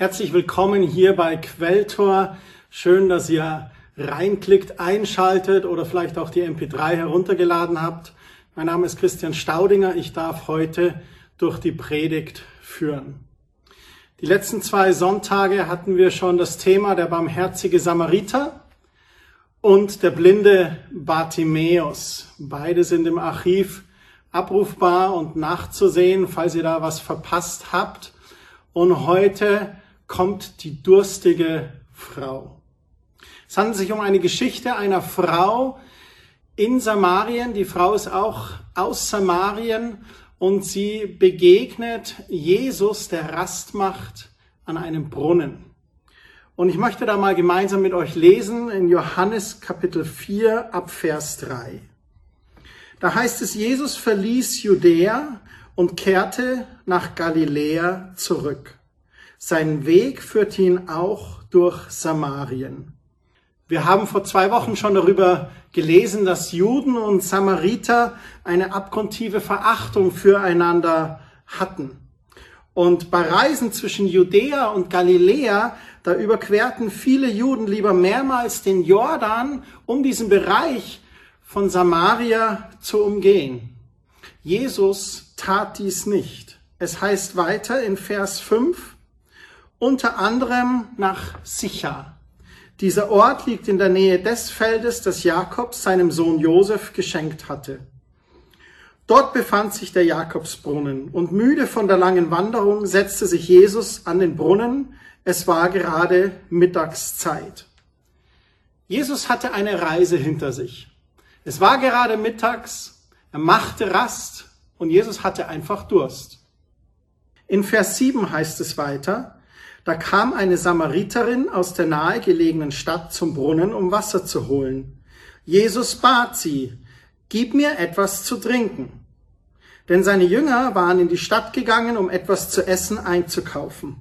Herzlich willkommen hier bei Quelltor. Schön, dass ihr reinklickt, einschaltet oder vielleicht auch die MP3 heruntergeladen habt. Mein Name ist Christian Staudinger. Ich darf heute durch die Predigt führen. Die letzten zwei Sonntage hatten wir schon das Thema der barmherzige Samariter und der blinde Bartimäus. Beide sind im Archiv abrufbar und nachzusehen, falls ihr da was verpasst habt. Und heute kommt die durstige Frau. Es handelt sich um eine Geschichte einer Frau in Samarien. Die Frau ist auch aus Samarien und sie begegnet Jesus, der Rast macht an einem Brunnen. Und ich möchte da mal gemeinsam mit euch lesen in Johannes Kapitel 4 ab Vers 3. Da heißt es, Jesus verließ Judäa und kehrte nach Galiläa zurück. Sein Weg führte ihn auch durch Samarien. Wir haben vor zwei Wochen schon darüber gelesen, dass Juden und Samariter eine abgrundtiefe Verachtung füreinander hatten. Und bei Reisen zwischen Judäa und Galiläa, da überquerten viele Juden lieber mehrmals den Jordan, um diesen Bereich von Samaria zu umgehen. Jesus tat dies nicht. Es heißt weiter in Vers 5, unter anderem nach Sicha. Dieser Ort liegt in der Nähe des Feldes, das Jakob seinem Sohn Josef geschenkt hatte. Dort befand sich der Jakobsbrunnen und müde von der langen Wanderung setzte sich Jesus an den Brunnen. Es war gerade Mittagszeit. Jesus hatte eine Reise hinter sich. Es war gerade mittags, er machte Rast und Jesus hatte einfach Durst. In Vers 7 heißt es weiter, da kam eine Samariterin aus der nahegelegenen Stadt zum Brunnen, um Wasser zu holen. Jesus bat sie, gib mir etwas zu trinken. Denn seine Jünger waren in die Stadt gegangen, um etwas zu essen einzukaufen.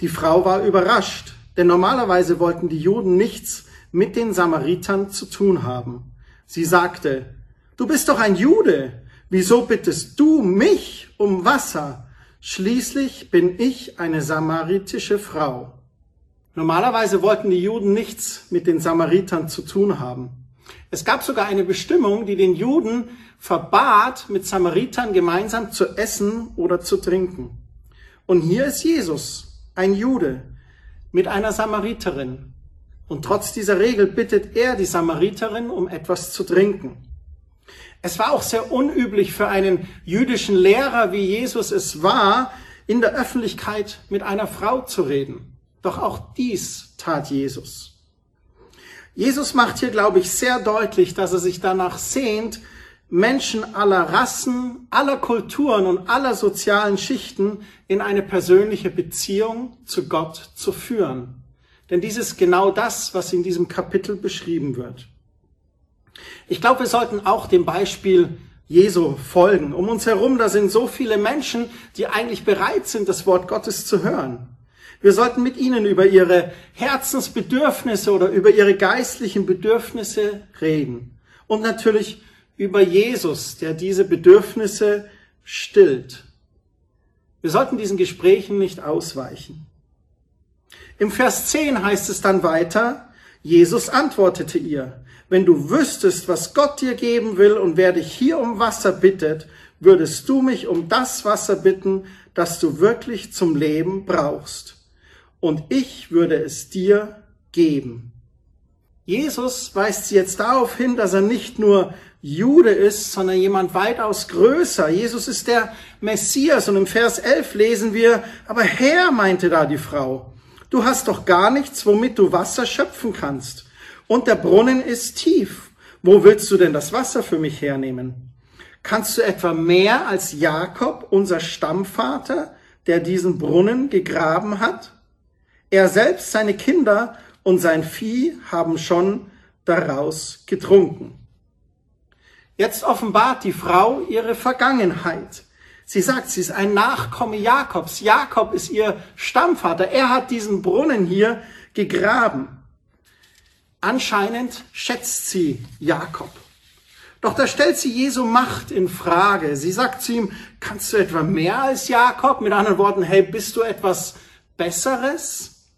Die Frau war überrascht, denn normalerweise wollten die Juden nichts mit den Samaritern zu tun haben. Sie sagte, du bist doch ein Jude, wieso bittest du mich um Wasser? Schließlich bin ich eine samaritische Frau. Normalerweise wollten die Juden nichts mit den Samaritern zu tun haben. Es gab sogar eine Bestimmung, die den Juden verbat, mit Samaritern gemeinsam zu essen oder zu trinken. Und hier ist Jesus, ein Jude, mit einer Samariterin. Und trotz dieser Regel bittet er die Samariterin um etwas zu trinken. Es war auch sehr unüblich für einen jüdischen Lehrer, wie Jesus es war, in der Öffentlichkeit mit einer Frau zu reden. Doch auch dies tat Jesus. Jesus macht hier, glaube ich, sehr deutlich, dass er sich danach sehnt, Menschen aller Rassen, aller Kulturen und aller sozialen Schichten in eine persönliche Beziehung zu Gott zu führen. Denn dies ist genau das, was in diesem Kapitel beschrieben wird. Ich glaube, wir sollten auch dem Beispiel Jesu folgen. Um uns herum, da sind so viele Menschen, die eigentlich bereit sind, das Wort Gottes zu hören. Wir sollten mit ihnen über ihre Herzensbedürfnisse oder über ihre geistlichen Bedürfnisse reden. Und natürlich über Jesus, der diese Bedürfnisse stillt. Wir sollten diesen Gesprächen nicht ausweichen. Im Vers 10 heißt es dann weiter, Jesus antwortete ihr, wenn du wüsstest, was Gott dir geben will und wer dich hier um Wasser bittet, würdest du mich um das Wasser bitten, das du wirklich zum Leben brauchst. Und ich würde es dir geben. Jesus weist jetzt darauf hin, dass er nicht nur Jude ist, sondern jemand weitaus größer. Jesus ist der Messias und im Vers 11 lesen wir, aber Herr, meinte da die Frau, Du hast doch gar nichts, womit du Wasser schöpfen kannst. Und der Brunnen ist tief. Wo willst du denn das Wasser für mich hernehmen? Kannst du etwa mehr als Jakob, unser Stammvater, der diesen Brunnen gegraben hat? Er selbst, seine Kinder und sein Vieh haben schon daraus getrunken. Jetzt offenbart die Frau ihre Vergangenheit. Sie sagt, sie ist ein Nachkomme Jakobs. Jakob ist ihr Stammvater. Er hat diesen Brunnen hier gegraben. Anscheinend schätzt sie Jakob. Doch da stellt sie Jesu Macht in Frage. Sie sagt zu ihm, kannst du etwa mehr als Jakob? Mit anderen Worten, hey, bist du etwas Besseres?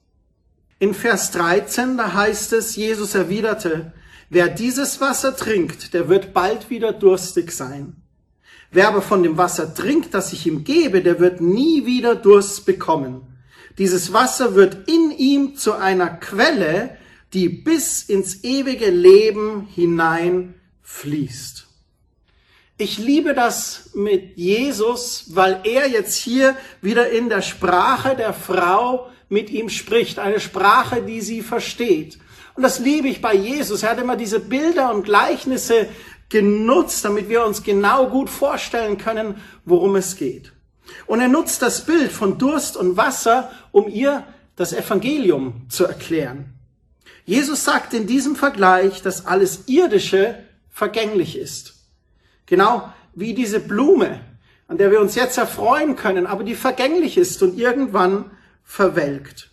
In Vers 13, da heißt es, Jesus erwiderte, wer dieses Wasser trinkt, der wird bald wieder durstig sein. Wer aber von dem Wasser trinkt, das ich ihm gebe, der wird nie wieder Durst bekommen. Dieses Wasser wird in ihm zu einer Quelle, die bis ins ewige Leben hinein fließt. Ich liebe das mit Jesus, weil er jetzt hier wieder in der Sprache der Frau mit ihm spricht, eine Sprache, die sie versteht. Und das liebe ich bei Jesus. Er hat immer diese Bilder und Gleichnisse genutzt, damit wir uns genau gut vorstellen können, worum es geht. Und er nutzt das Bild von Durst und Wasser, um ihr das Evangelium zu erklären. Jesus sagt in diesem Vergleich, dass alles Irdische vergänglich ist. Genau wie diese Blume, an der wir uns jetzt erfreuen können, aber die vergänglich ist und irgendwann verwelkt.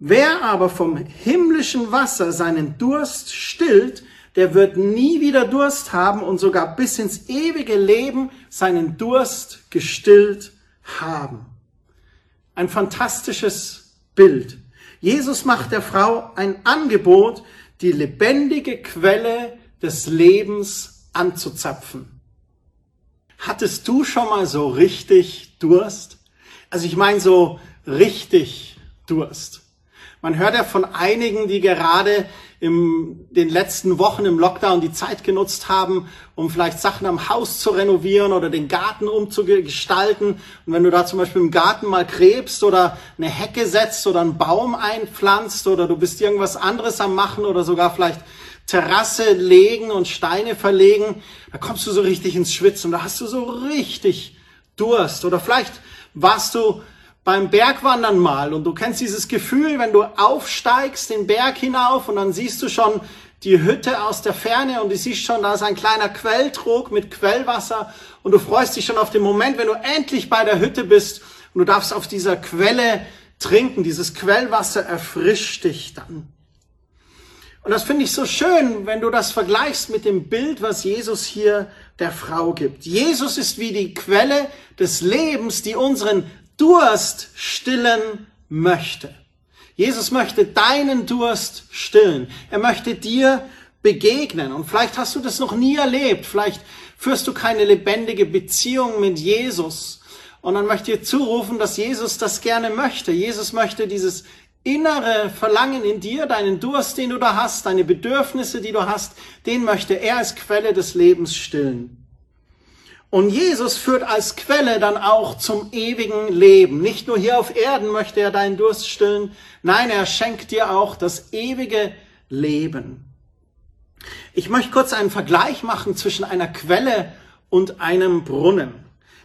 Wer aber vom himmlischen Wasser seinen Durst stillt, der wird nie wieder Durst haben und sogar bis ins ewige Leben seinen Durst gestillt haben. Ein fantastisches Bild. Jesus macht der Frau ein Angebot, die lebendige Quelle des Lebens anzuzapfen. Hattest du schon mal so richtig Durst? Also ich meine so richtig Durst. Man hört ja von einigen, die gerade in den letzten Wochen im Lockdown die Zeit genutzt haben, um vielleicht Sachen am Haus zu renovieren oder den Garten umzugestalten. Und wenn du da zum Beispiel im Garten mal krebst oder eine Hecke setzt oder einen Baum einpflanzt oder du bist irgendwas anderes am machen oder sogar vielleicht Terrasse legen und Steine verlegen, da kommst du so richtig ins Schwitzen da hast du so richtig Durst. Oder vielleicht warst du beim Bergwandern mal und du kennst dieses Gefühl, wenn du aufsteigst den Berg hinauf und dann siehst du schon die Hütte aus der Ferne und du siehst schon, da ist ein kleiner Quelltrog mit Quellwasser und du freust dich schon auf den Moment, wenn du endlich bei der Hütte bist und du darfst auf dieser Quelle trinken. Dieses Quellwasser erfrischt dich dann. Und das finde ich so schön, wenn du das vergleichst mit dem Bild, was Jesus hier der Frau gibt. Jesus ist wie die Quelle des Lebens, die unseren Durst stillen möchte. Jesus möchte deinen Durst stillen. Er möchte dir begegnen. Und vielleicht hast du das noch nie erlebt. Vielleicht führst du keine lebendige Beziehung mit Jesus. Und dann möchte ich dir zurufen, dass Jesus das gerne möchte. Jesus möchte dieses innere Verlangen in dir, deinen Durst, den du da hast, deine Bedürfnisse, die du hast, den möchte er als Quelle des Lebens stillen. Und Jesus führt als Quelle dann auch zum ewigen Leben. Nicht nur hier auf Erden möchte er deinen Durst stillen, nein, er schenkt dir auch das ewige Leben. Ich möchte kurz einen Vergleich machen zwischen einer Quelle und einem Brunnen.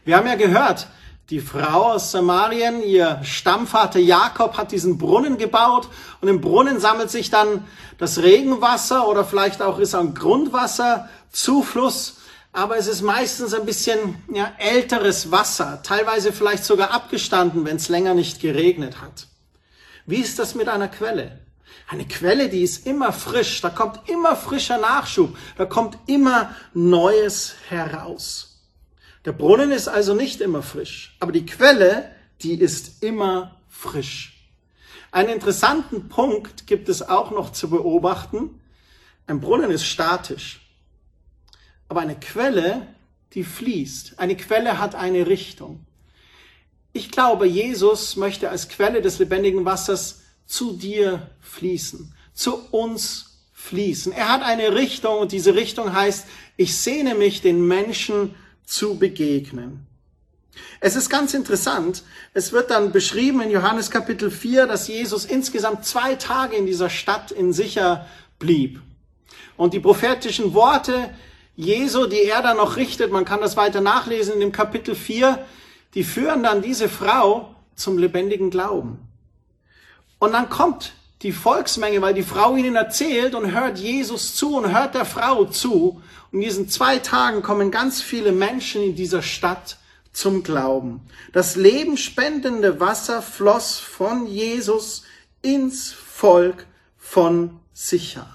Wir haben ja gehört, die Frau aus Samarien, ihr Stammvater Jakob hat diesen Brunnen gebaut und im Brunnen sammelt sich dann das Regenwasser oder vielleicht auch ist ein Grundwasserzufluss aber es ist meistens ein bisschen ja, älteres Wasser, teilweise vielleicht sogar abgestanden, wenn es länger nicht geregnet hat. Wie ist das mit einer Quelle? Eine Quelle, die ist immer frisch, da kommt immer frischer Nachschub, da kommt immer Neues heraus. Der Brunnen ist also nicht immer frisch, aber die Quelle, die ist immer frisch. Einen interessanten Punkt gibt es auch noch zu beobachten. Ein Brunnen ist statisch. Aber eine Quelle, die fließt. Eine Quelle hat eine Richtung. Ich glaube, Jesus möchte als Quelle des lebendigen Wassers zu dir fließen, zu uns fließen. Er hat eine Richtung und diese Richtung heißt, ich sehne mich den Menschen zu begegnen. Es ist ganz interessant. Es wird dann beschrieben in Johannes Kapitel 4, dass Jesus insgesamt zwei Tage in dieser Stadt in sicher blieb. Und die prophetischen Worte, Jesu, die er dann noch richtet, man kann das weiter nachlesen in dem Kapitel 4, die führen dann diese Frau zum lebendigen Glauben. Und dann kommt die Volksmenge, weil die Frau ihnen erzählt und hört Jesus zu und hört der Frau zu. Und in diesen zwei Tagen kommen ganz viele Menschen in dieser Stadt zum Glauben. Das lebenspendende Wasser floss von Jesus ins Volk von Sicher.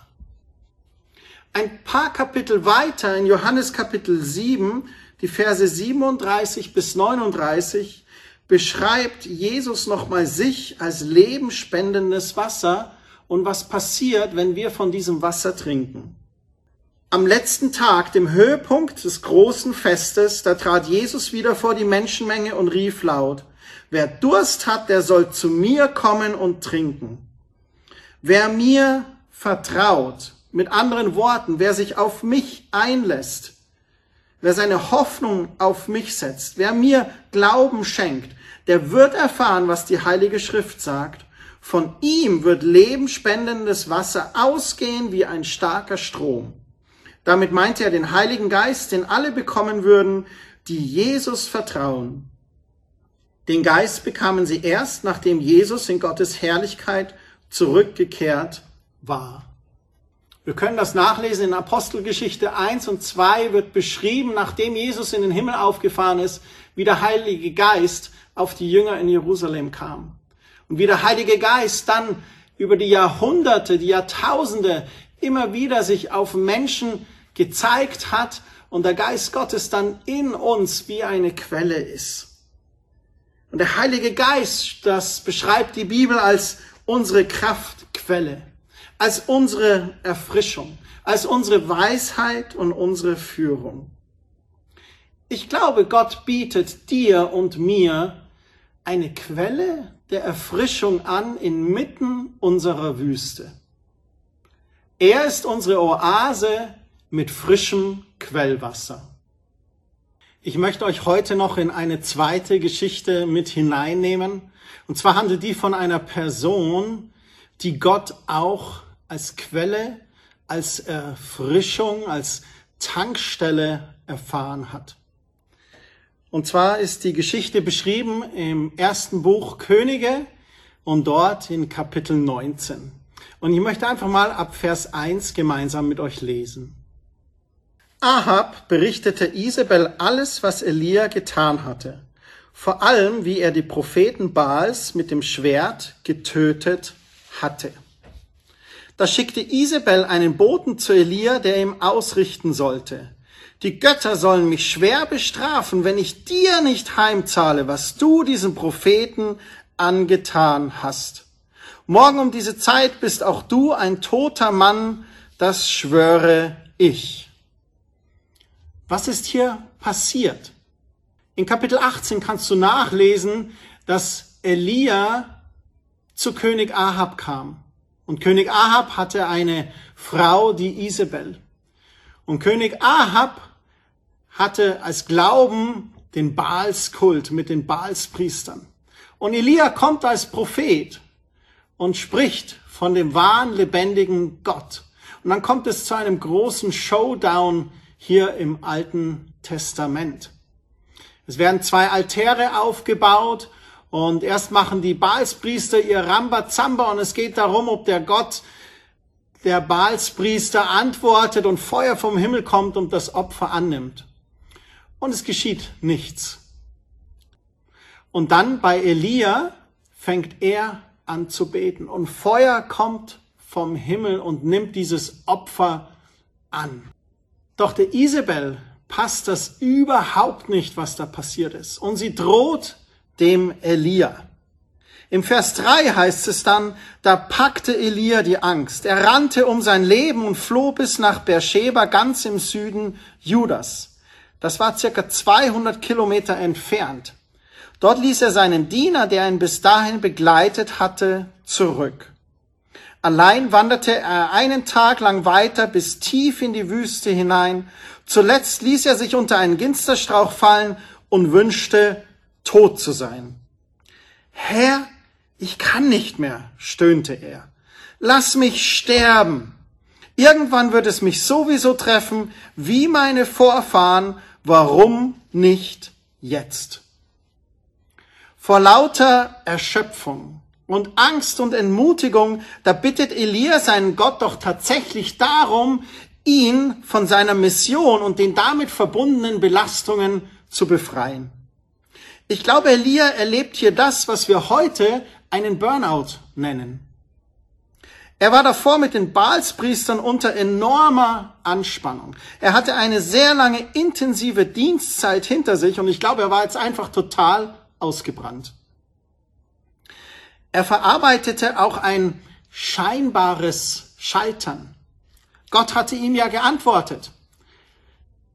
Ein paar Kapitel weiter in Johannes Kapitel 7, die Verse 37 bis 39, beschreibt Jesus nochmal sich als lebensspendendes Wasser und was passiert, wenn wir von diesem Wasser trinken. Am letzten Tag, dem Höhepunkt des großen Festes, da trat Jesus wieder vor die Menschenmenge und rief laut, wer Durst hat, der soll zu mir kommen und trinken. Wer mir vertraut, mit anderen Worten, wer sich auf mich einlässt, wer seine Hoffnung auf mich setzt, wer mir Glauben schenkt, der wird erfahren, was die Heilige Schrift sagt. Von ihm wird lebenspendendes Wasser ausgehen wie ein starker Strom. Damit meinte er den Heiligen Geist, den alle bekommen würden, die Jesus vertrauen. Den Geist bekamen sie erst, nachdem Jesus in Gottes Herrlichkeit zurückgekehrt war. Wir können das nachlesen in Apostelgeschichte 1 und 2 wird beschrieben, nachdem Jesus in den Himmel aufgefahren ist, wie der Heilige Geist auf die Jünger in Jerusalem kam. Und wie der Heilige Geist dann über die Jahrhunderte, die Jahrtausende immer wieder sich auf Menschen gezeigt hat und der Geist Gottes dann in uns wie eine Quelle ist. Und der Heilige Geist, das beschreibt die Bibel als unsere Kraftquelle, als unsere Erfrischung, als unsere Weisheit und unsere Führung. Ich glaube, Gott bietet dir und mir eine Quelle der Erfrischung an inmitten unserer Wüste. Er ist unsere Oase mit frischem Quellwasser. Ich möchte euch heute noch in eine zweite Geschichte mit hineinnehmen. Und zwar handelt die von einer Person, die Gott auch als Quelle, als Erfrischung, als Tankstelle erfahren hat. Und zwar ist die Geschichte beschrieben im ersten Buch Könige und dort in Kapitel 19. Und ich möchte einfach mal ab Vers 1 gemeinsam mit euch lesen. Ahab berichtete Isabel alles, was Elia getan hatte, vor allem wie er die Propheten Baals mit dem Schwert getötet hatte. Da schickte Isabel einen Boten zu Elia, der ihm ausrichten sollte. Die Götter sollen mich schwer bestrafen, wenn ich dir nicht heimzahle, was du diesen Propheten angetan hast. Morgen um diese Zeit bist auch du ein toter Mann, das schwöre ich. Was ist hier passiert? In Kapitel 18 kannst du nachlesen, dass Elia zu König Ahab kam. Und König Ahab hatte eine Frau, die Isabel. Und König Ahab hatte als Glauben den Baalskult mit den Baalspriestern. Und Elia kommt als Prophet und spricht von dem wahren, lebendigen Gott. Und dann kommt es zu einem großen Showdown hier im Alten Testament. Es werden zwei Altäre aufgebaut und erst machen die Baalspriester ihr Rambazamba und es geht darum, ob der Gott der Baalspriester antwortet und Feuer vom Himmel kommt und das Opfer annimmt. Und es geschieht nichts. Und dann bei Elia fängt er an zu beten und Feuer kommt vom Himmel und nimmt dieses Opfer an. Doch der Isabel passt das überhaupt nicht, was da passiert ist. Und sie droht dem Elia. Im Vers 3 heißt es dann, da packte Elia die Angst. Er rannte um sein Leben und floh bis nach Beersheba, ganz im Süden Judas. Das war circa 200 Kilometer entfernt. Dort ließ er seinen Diener, der ihn bis dahin begleitet hatte, zurück. Allein wanderte er einen Tag lang weiter bis tief in die Wüste hinein. Zuletzt ließ er sich unter einen Ginsterstrauch fallen und wünschte, tot zu sein. Herr, ich kann nicht mehr, stöhnte er. Lass mich sterben. Irgendwann wird es mich sowieso treffen, wie meine Vorfahren. Warum nicht jetzt? Vor lauter Erschöpfung und Angst und Entmutigung, da bittet Elia seinen Gott doch tatsächlich darum, ihn von seiner Mission und den damit verbundenen Belastungen zu befreien. Ich glaube, Elia erlebt hier das, was wir heute einen Burnout nennen. Er war davor mit den Baalspriestern unter enormer Anspannung. Er hatte eine sehr lange intensive Dienstzeit hinter sich und ich glaube, er war jetzt einfach total ausgebrannt. Er verarbeitete auch ein scheinbares Scheitern. Gott hatte ihm ja geantwortet.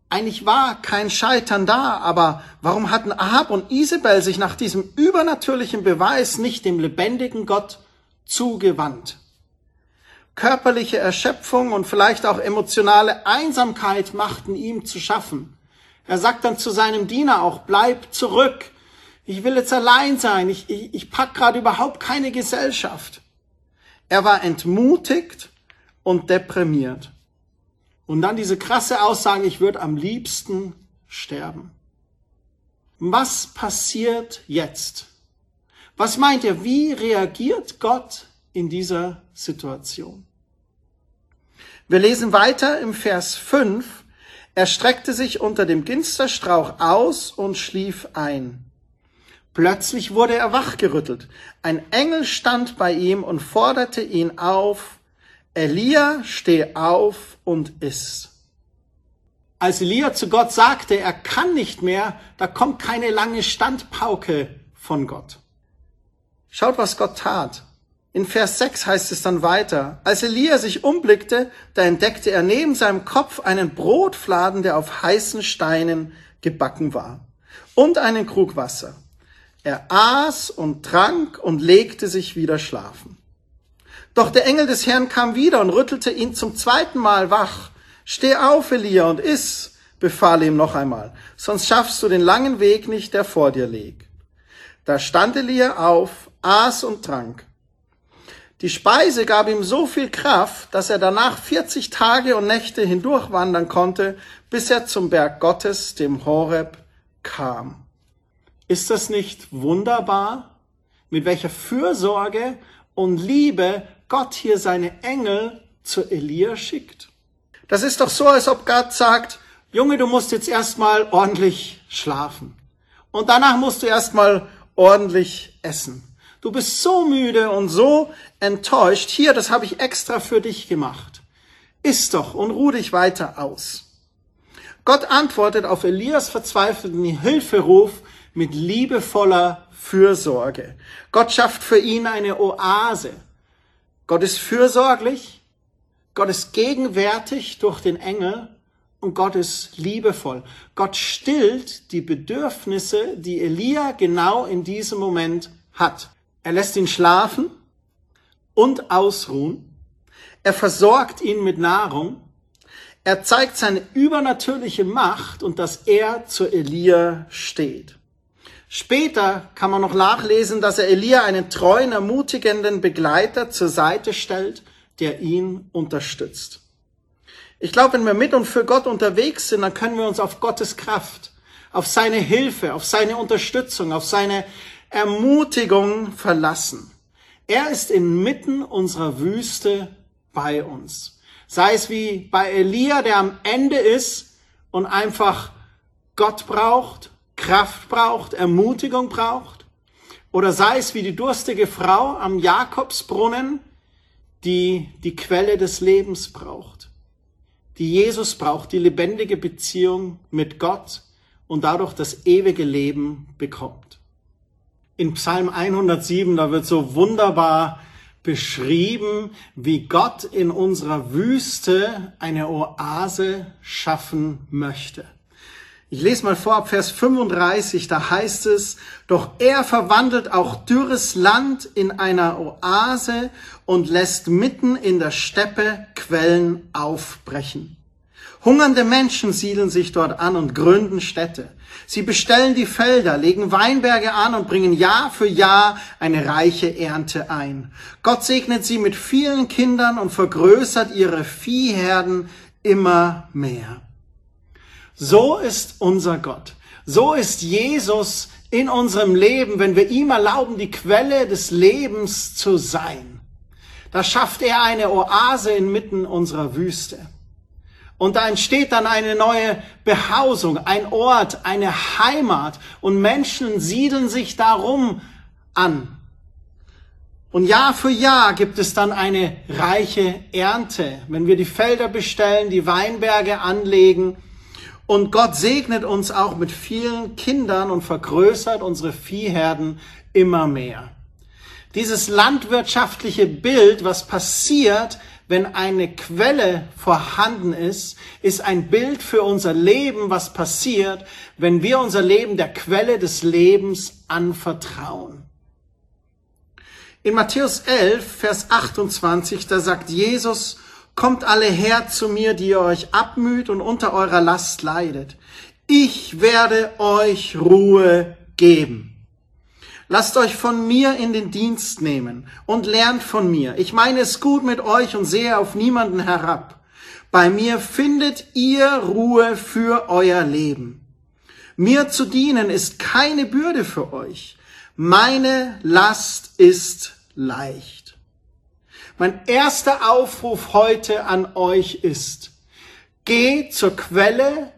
Eigentlich war kein Scheitern da, aber warum hatten Ahab und Isabel sich nach diesem übernatürlichen Beweis nicht dem lebendigen Gott zugewandt? Körperliche Erschöpfung und vielleicht auch emotionale Einsamkeit machten ihm zu schaffen. Er sagt dann zu seinem Diener auch, bleib zurück. Ich will jetzt allein sein. Ich, ich, ich pack gerade überhaupt keine Gesellschaft. Er war entmutigt und deprimiert. Und dann diese krasse Aussage, ich würde am liebsten sterben. Was passiert jetzt? Was meint ihr? Wie reagiert Gott in dieser Situation? Wir lesen weiter im Vers 5. Er streckte sich unter dem Ginsterstrauch aus und schlief ein. Plötzlich wurde er wachgerüttelt. Ein Engel stand bei ihm und forderte ihn auf, Elia, steh auf und iss. Als Elia zu Gott sagte, er kann nicht mehr, da kommt keine lange Standpauke von Gott. Schaut, was Gott tat. In Vers 6 heißt es dann weiter, als Elia sich umblickte, da entdeckte er neben seinem Kopf einen Brotfladen, der auf heißen Steinen gebacken war, und einen Krug Wasser. Er aß und trank und legte sich wieder schlafen. Doch der Engel des Herrn kam wieder und rüttelte ihn zum zweiten Mal wach. Steh auf, Elia, und iss, befahl ihm noch einmal, sonst schaffst du den langen Weg nicht, der vor dir liegt. Da stand Elia auf, aß und trank. Die Speise gab ihm so viel Kraft, dass er danach 40 Tage und Nächte hindurchwandern konnte, bis er zum Berg Gottes, dem Horeb, kam. Ist das nicht wunderbar, mit welcher Fürsorge und Liebe Gott hier seine Engel zu Elia schickt? Das ist doch so, als ob Gott sagt, Junge, du musst jetzt erstmal ordentlich schlafen. Und danach musst du erstmal ordentlich essen. Du bist so müde und so enttäuscht. Hier, das habe ich extra für dich gemacht. Iss doch und ruh dich weiter aus. Gott antwortet auf Elias verzweifelten Hilferuf mit liebevoller Fürsorge. Gott schafft für ihn eine Oase. Gott ist fürsorglich, Gott ist gegenwärtig durch den Engel und Gott ist liebevoll. Gott stillt die Bedürfnisse, die Elia genau in diesem Moment hat. Er lässt ihn schlafen und ausruhen. Er versorgt ihn mit Nahrung. Er zeigt seine übernatürliche Macht und dass er zu Elia steht. Später kann man noch nachlesen, dass er Elia einen treuen, ermutigenden Begleiter zur Seite stellt, der ihn unterstützt. Ich glaube, wenn wir mit und für Gott unterwegs sind, dann können wir uns auf Gottes Kraft, auf seine Hilfe, auf seine Unterstützung, auf seine Ermutigung verlassen. Er ist inmitten unserer Wüste bei uns. Sei es wie bei Elia, der am Ende ist und einfach Gott braucht Kraft braucht, Ermutigung braucht, oder sei es wie die durstige Frau am Jakobsbrunnen, die die Quelle des Lebens braucht, die Jesus braucht, die lebendige Beziehung mit Gott und dadurch das ewige Leben bekommt. In Psalm 107, da wird so wunderbar beschrieben, wie Gott in unserer Wüste eine Oase schaffen möchte. Ich lese mal vor ab Vers 35, da heißt es, doch er verwandelt auch dürres Land in einer Oase und lässt mitten in der Steppe Quellen aufbrechen. Hungernde Menschen siedeln sich dort an und gründen Städte. Sie bestellen die Felder, legen Weinberge an und bringen Jahr für Jahr eine reiche Ernte ein. Gott segnet sie mit vielen Kindern und vergrößert ihre Viehherden immer mehr. So ist unser Gott. So ist Jesus in unserem Leben, wenn wir ihm erlauben, die Quelle des Lebens zu sein. Da schafft er eine Oase inmitten unserer Wüste. Und da entsteht dann eine neue Behausung, ein Ort, eine Heimat und Menschen siedeln sich darum an. Und Jahr für Jahr gibt es dann eine reiche Ernte, wenn wir die Felder bestellen, die Weinberge anlegen Und Gott segnet uns auch mit vielen Kindern und vergrößert unsere Viehherden immer mehr. Dieses landwirtschaftliche Bild, was passiert, wenn eine Quelle vorhanden ist, ist ein Bild für unser Leben, was passiert, wenn wir unser Leben der Quelle des Lebens anvertrauen. In Matthäus 11, Vers 28, da sagt Jesus, Kommt alle her zu mir, die ihr euch abmüht und unter eurer Last leidet. Ich werde euch Ruhe geben. Lasst euch von mir in den Dienst nehmen und lernt von mir. Ich meine es gut mit euch und sehe auf niemanden herab. Bei mir findet ihr Ruhe für euer Leben. Mir zu dienen ist keine Bürde für euch. Meine Last ist leicht. Mein erster Aufruf heute an euch ist, geh zur Quelle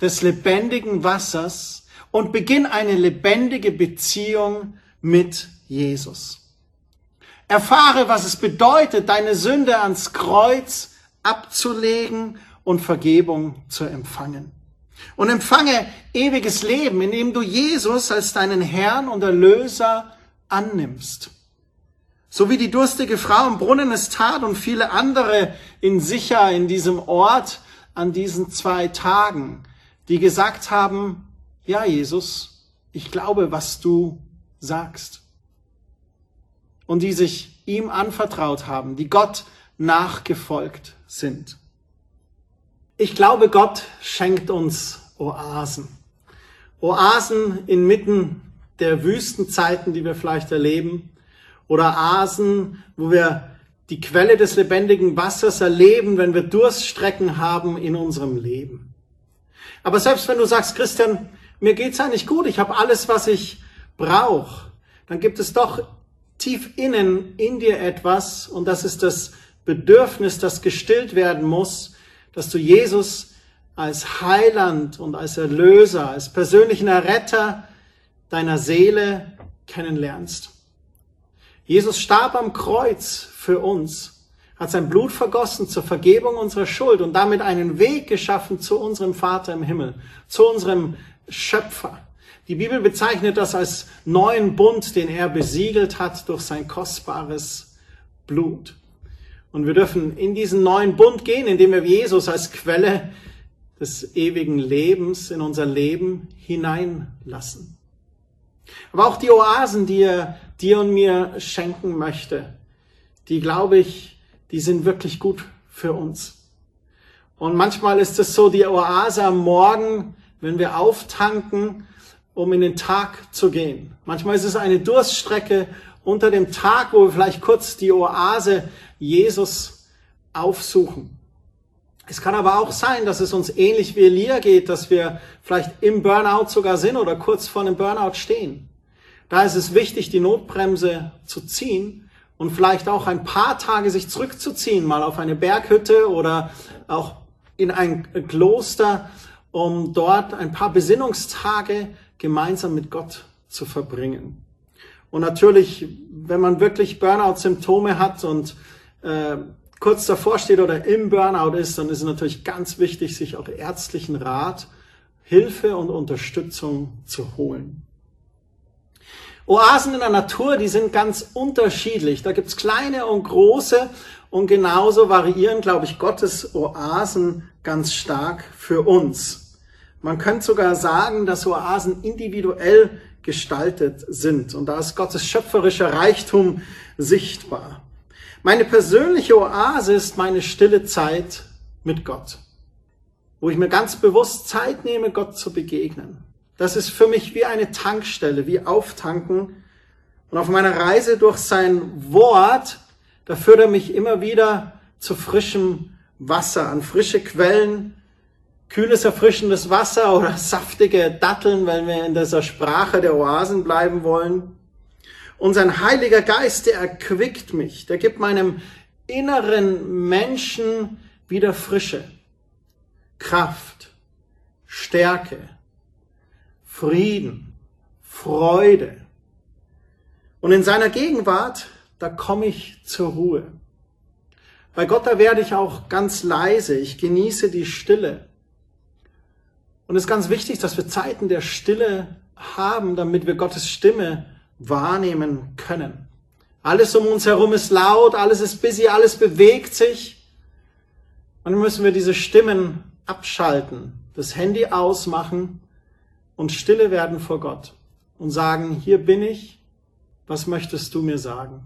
des lebendigen Wassers und beginn eine lebendige Beziehung mit Jesus. Erfahre, was es bedeutet, deine Sünde ans Kreuz abzulegen und Vergebung zu empfangen. Und empfange ewiges Leben, indem du Jesus als deinen Herrn und Erlöser annimmst. So wie die durstige Frau am Brunnen es tat und viele andere in sicher in diesem Ort an diesen zwei Tagen, die gesagt haben, ja Jesus, ich glaube, was du sagst. Und die sich ihm anvertraut haben, die Gott nachgefolgt sind. Ich glaube, Gott schenkt uns Oasen. Oasen inmitten der Wüstenzeiten, die wir vielleicht erleben oder Asen, wo wir die Quelle des lebendigen Wassers erleben, wenn wir Durststrecken haben in unserem Leben. Aber selbst wenn du sagst, Christian, mir geht's eigentlich gut, ich habe alles, was ich brauche, dann gibt es doch tief innen in dir etwas, und das ist das Bedürfnis, das gestillt werden muss, dass du Jesus als Heiland und als Erlöser, als persönlichen Erretter deiner Seele kennenlernst. Jesus starb am Kreuz für uns, hat sein Blut vergossen zur Vergebung unserer Schuld und damit einen Weg geschaffen zu unserem Vater im Himmel, zu unserem Schöpfer. Die Bibel bezeichnet das als neuen Bund, den er besiegelt hat durch sein kostbares Blut. Und wir dürfen in diesen neuen Bund gehen, indem wir Jesus als Quelle des ewigen Lebens in unser Leben hineinlassen. Aber auch die Oasen, die er dir und mir schenken möchte, die glaube ich, die sind wirklich gut für uns. Und manchmal ist es so die Oase am Morgen, wenn wir auftanken, um in den Tag zu gehen. Manchmal ist es eine Durststrecke unter dem Tag, wo wir vielleicht kurz die Oase Jesus aufsuchen. Es kann aber auch sein, dass es uns ähnlich wie Elia geht, dass wir vielleicht im Burnout sogar sind oder kurz vor einem Burnout stehen. Da ist es wichtig, die Notbremse zu ziehen und vielleicht auch ein paar Tage sich zurückzuziehen, mal auf eine Berghütte oder auch in ein Kloster, um dort ein paar Besinnungstage gemeinsam mit Gott zu verbringen. Und natürlich, wenn man wirklich Burnout-Symptome hat und äh, kurz davor steht oder im Burnout ist, dann ist es natürlich ganz wichtig, sich auch ärztlichen Rat, Hilfe und Unterstützung zu holen. Oasen in der Natur, die sind ganz unterschiedlich. Da gibt's kleine und große und genauso variieren, glaube ich, Gottes Oasen ganz stark für uns. Man könnte sogar sagen, dass Oasen individuell gestaltet sind und da ist Gottes schöpferischer Reichtum sichtbar. Meine persönliche Oase ist meine stille Zeit mit Gott, wo ich mir ganz bewusst Zeit nehme, Gott zu begegnen. Das ist für mich wie eine Tankstelle, wie Auftanken. Und auf meiner Reise durch sein Wort, da führt er mich immer wieder zu frischem Wasser, an frische Quellen, kühles, erfrischendes Wasser oder saftige Datteln, wenn wir in dieser Sprache der Oasen bleiben wollen. Und sein Heiliger Geist, der erquickt mich, der gibt meinem inneren Menschen wieder Frische, Kraft, Stärke, Frieden, Freude. Und in seiner Gegenwart, da komme ich zur Ruhe. Bei Gott, da werde ich auch ganz leise. Ich genieße die Stille. Und es ist ganz wichtig, dass wir Zeiten der Stille haben, damit wir Gottes Stimme wahrnehmen können. Alles um uns herum ist laut, alles ist busy, alles bewegt sich. Und dann müssen wir diese Stimmen abschalten, das Handy ausmachen und stille werden vor Gott und sagen, hier bin ich, was möchtest du mir sagen?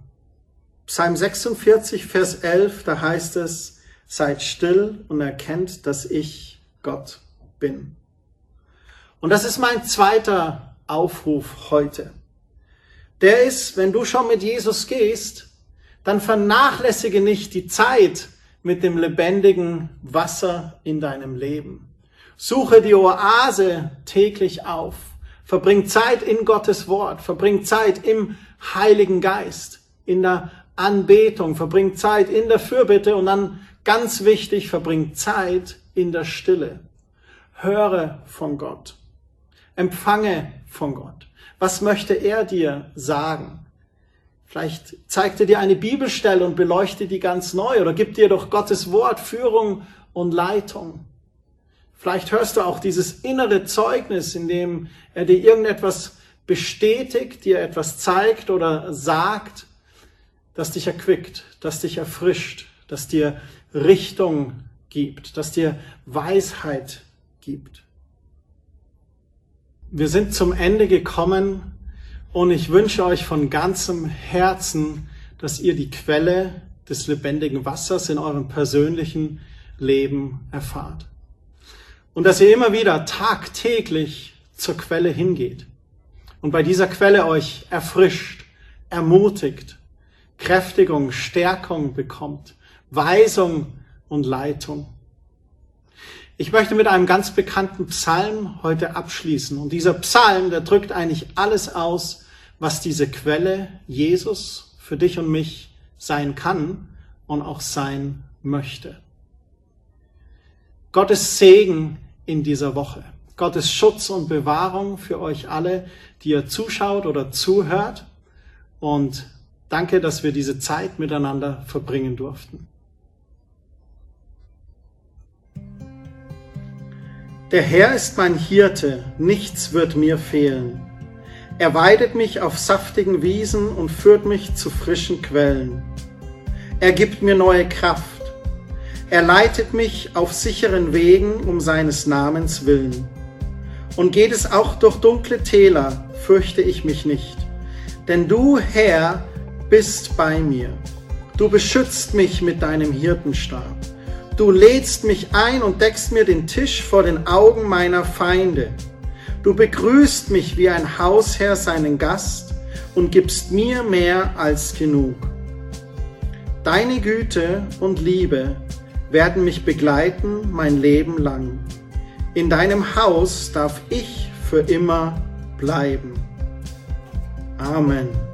Psalm 46, Vers 11, da heißt es, seid still und erkennt, dass ich Gott bin. Und das ist mein zweiter Aufruf heute. Der ist, wenn du schon mit Jesus gehst, dann vernachlässige nicht die Zeit mit dem lebendigen Wasser in deinem Leben. Suche die Oase täglich auf. Verbring Zeit in Gottes Wort. Verbring Zeit im Heiligen Geist, in der Anbetung. Verbring Zeit in der Fürbitte und dann ganz wichtig, verbring Zeit in der Stille. Höre von Gott. Empfange von Gott. Was möchte er dir sagen? Vielleicht zeigt er dir eine Bibelstelle und beleuchte die ganz neu oder gibt dir doch Gottes Wort Führung und Leitung. Vielleicht hörst du auch dieses innere Zeugnis, in dem er dir irgendetwas bestätigt, dir etwas zeigt oder sagt, das dich erquickt, das dich erfrischt, das dir Richtung gibt, das dir Weisheit gibt. Wir sind zum Ende gekommen und ich wünsche euch von ganzem Herzen, dass ihr die Quelle des lebendigen Wassers in eurem persönlichen Leben erfahrt. Und dass ihr immer wieder tagtäglich zur Quelle hingeht und bei dieser Quelle euch erfrischt, ermutigt, Kräftigung, Stärkung bekommt, Weisung und Leitung. Ich möchte mit einem ganz bekannten Psalm heute abschließen. Und dieser Psalm, der drückt eigentlich alles aus, was diese Quelle Jesus für dich und mich sein kann und auch sein möchte. Gottes Segen in dieser Woche. Gottes Schutz und Bewahrung für euch alle, die ihr zuschaut oder zuhört. Und danke, dass wir diese Zeit miteinander verbringen durften. Der Herr ist mein Hirte, nichts wird mir fehlen. Er weidet mich auf saftigen Wiesen und führt mich zu frischen Quellen. Er gibt mir neue Kraft. Er leitet mich auf sicheren Wegen um seines Namens willen. Und geht es auch durch dunkle Täler, fürchte ich mich nicht. Denn du, Herr, bist bei mir. Du beschützt mich mit deinem Hirtenstab. Du lädst mich ein und deckst mir den Tisch vor den Augen meiner Feinde. Du begrüßt mich wie ein Hausherr seinen Gast und gibst mir mehr als genug. Deine Güte und Liebe werden mich begleiten mein Leben lang. In deinem Haus darf ich für immer bleiben. Amen.